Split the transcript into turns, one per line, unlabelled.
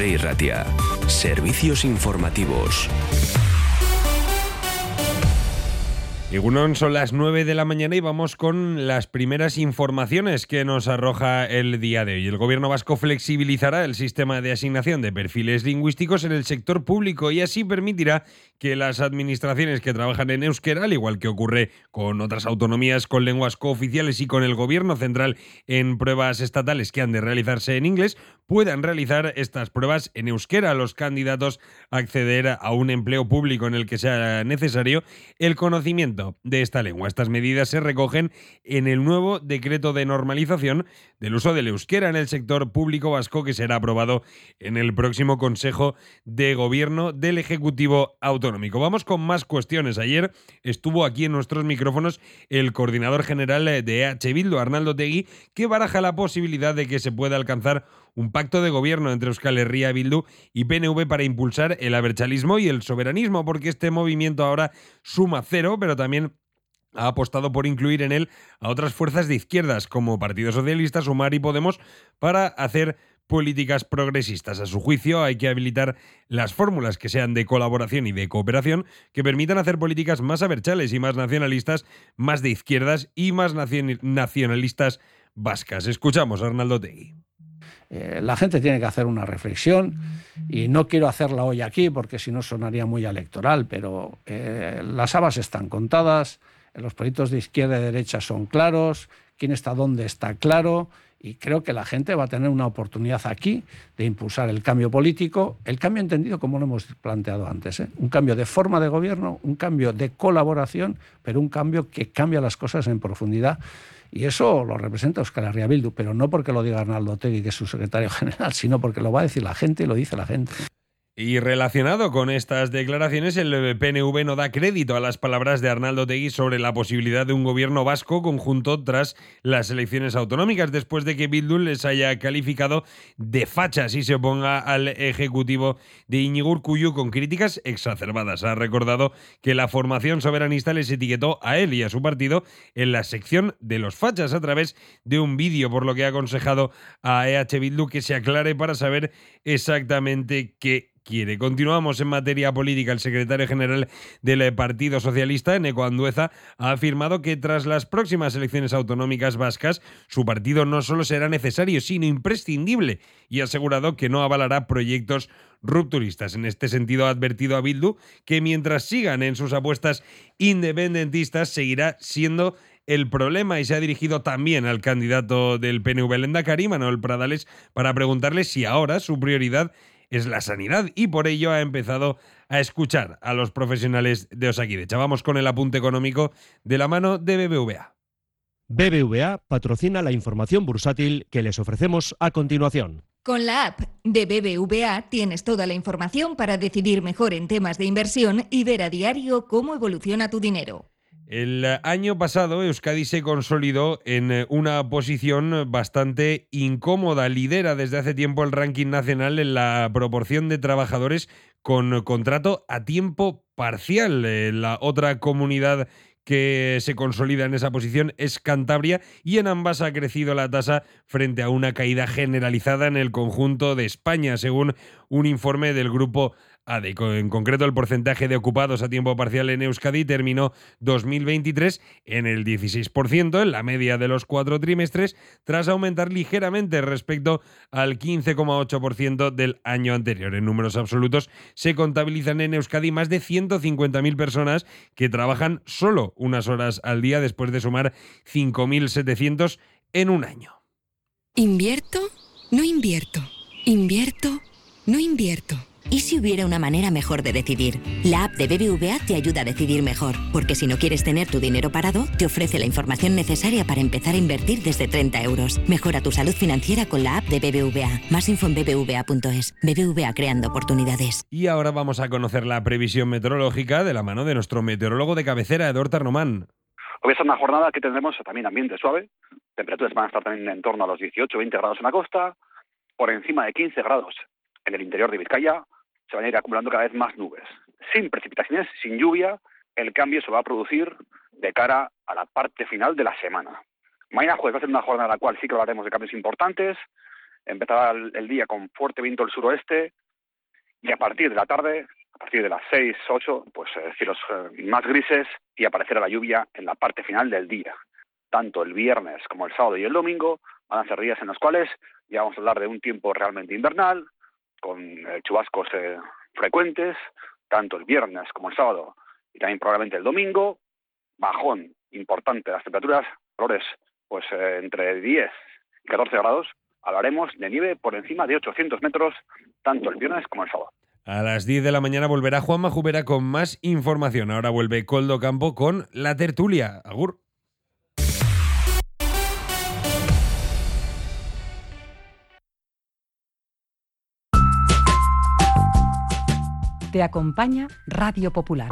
Rey Ratia. Servicios informativos.
Y son las 9 de la mañana y vamos con las primeras informaciones que nos arroja el día de hoy. El gobierno vasco flexibilizará el sistema de asignación de perfiles lingüísticos en el sector público y así permitirá que las administraciones que trabajan en euskera, al igual que ocurre con otras autonomías con lenguas cooficiales y con el gobierno central en pruebas estatales que han de realizarse en inglés, puedan realizar estas pruebas en euskera. Los candidatos acceder a un empleo público en el que sea necesario el conocimiento de esta lengua. Estas medidas se recogen en el nuevo decreto de normalización del uso del euskera en el sector público vasco que será aprobado en el próximo Consejo de Gobierno del Ejecutivo Autonómico. Vamos con más cuestiones. Ayer estuvo aquí en nuestros micrófonos el coordinador general de EH Bildu, Arnaldo Tegui, que baraja la posibilidad de que se pueda alcanzar un pacto de gobierno entre Euskal Herria, Bildu y PNV para impulsar el aberchalismo y el soberanismo, porque este movimiento ahora suma cero, pero también ha apostado por incluir en él a otras fuerzas de izquierdas como Partido Socialista, Sumar y Podemos para hacer políticas progresistas. A su juicio, hay que habilitar las fórmulas que sean de colaboración y de cooperación que permitan hacer políticas más aberchales y más nacionalistas, más de izquierdas y más nacionalistas vascas. Escuchamos a Arnaldo Tegui.
Eh, la gente tiene que hacer una reflexión y no quiero hacerla hoy aquí porque si no sonaría muy electoral, pero eh, las habas están contadas, los proyectos de izquierda y derecha son claros, quién está dónde está claro y creo que la gente va a tener una oportunidad aquí de impulsar el cambio político, el cambio entendido como lo hemos planteado antes, ¿eh? un cambio de forma de gobierno, un cambio de colaboración, pero un cambio que cambia las cosas en profundidad y eso lo representa Oscar Arria Bildu, pero no porque lo diga Arnaldo Tegui, que es su secretario general, sino porque lo va a decir la gente y lo dice la gente.
Y relacionado con estas declaraciones, el PNV no da crédito a las palabras de Arnaldo Tegui sobre la posibilidad de un gobierno vasco conjunto tras las elecciones autonómicas, después de que Bildu les haya calificado de fachas y se oponga al ejecutivo de Iñigur Cuyo con críticas exacerbadas. Ha recordado que la formación soberanista les etiquetó a él y a su partido en la sección de los fachas a través de un vídeo, por lo que ha aconsejado a EH Bildu que se aclare para saber exactamente qué Continuamos en materia política. El secretario general del Partido Socialista, Eneco Andueza, ha afirmado que tras las próximas elecciones autonómicas vascas, su partido no solo será necesario, sino imprescindible, y ha asegurado que no avalará proyectos rupturistas. En este sentido, ha advertido a Bildu que mientras sigan en sus apuestas independentistas, seguirá siendo el problema y se ha dirigido también al candidato del PNV Lendakari, Manuel Pradales, para preguntarle si ahora su prioridad es la sanidad y por ello ha empezado a escuchar a los profesionales de Osakidecha. Vamos con el apunte económico de la mano de BBVA.
BBVA patrocina la información bursátil que les ofrecemos a continuación.
Con la app de BBVA tienes toda la información para decidir mejor en temas de inversión y ver a diario cómo evoluciona tu dinero.
El año pasado Euskadi se consolidó en eh, una posición bastante incómoda. Lidera desde hace tiempo el ranking nacional en la proporción de trabajadores con contrato a tiempo parcial. Eh, la otra comunidad que se consolida en esa posición es Cantabria y en ambas ha crecido la tasa frente a una caída generalizada en el conjunto de España, según un informe del grupo en concreto, el porcentaje de ocupados a tiempo parcial en Euskadi terminó 2023 en el 16%, en la media de los cuatro trimestres, tras aumentar ligeramente respecto al 15,8% del año anterior. En números absolutos, se contabilizan en Euskadi más de 150.000 personas que trabajan solo unas horas al día después de sumar 5.700 en un año.
¿Invierto? No invierto. ¿Invierto? No invierto. ¿Y si hubiera una manera mejor de decidir? La app de BBVA te ayuda a decidir mejor, porque si no quieres tener tu dinero parado, te ofrece la información necesaria para empezar a invertir desde 30 euros. Mejora tu salud financiera con la app de BBVA. Más info en bbva.es. BBVA creando oportunidades.
Y ahora vamos a conocer la previsión meteorológica de la mano de nuestro meteorólogo de cabecera, Eduardo Tarnomán.
Hoy es una jornada que tendremos también ambiente suave. Temperaturas van a estar también en torno a los 18-20 grados en la costa, por encima de 15 grados en el interior de Vizcaya se van a ir acumulando cada vez más nubes. Sin precipitaciones, sin lluvia, el cambio se va a producir de cara a la parte final de la semana. Mañana jueves va a ser una jornada en la cual sí que hablaremos de cambios importantes. empezará el, día con fuerte viento del suroeste y a partir de la tarde, a partir de las 6, 8, pues eh, cielos eh, más grises y aparecerá la lluvia en la parte final del día. Tanto el viernes como el sábado y el domingo van a ser días en los cuales ya vamos a hablar de un tiempo realmente invernal, con eh, chubascos frecuentes, tanto el viernes como el sábado y también probablemente el domingo, bajón importante las temperaturas, valores pues entre 10 y 14 grados, hablaremos de nieve por encima de 800 metros, tanto el viernes como el sábado.
A las 10 de la mañana volverá Juan Majubera con más información. Ahora vuelve Coldo Campo con la tertulia. Agur.
Te acompaña Radio Popular.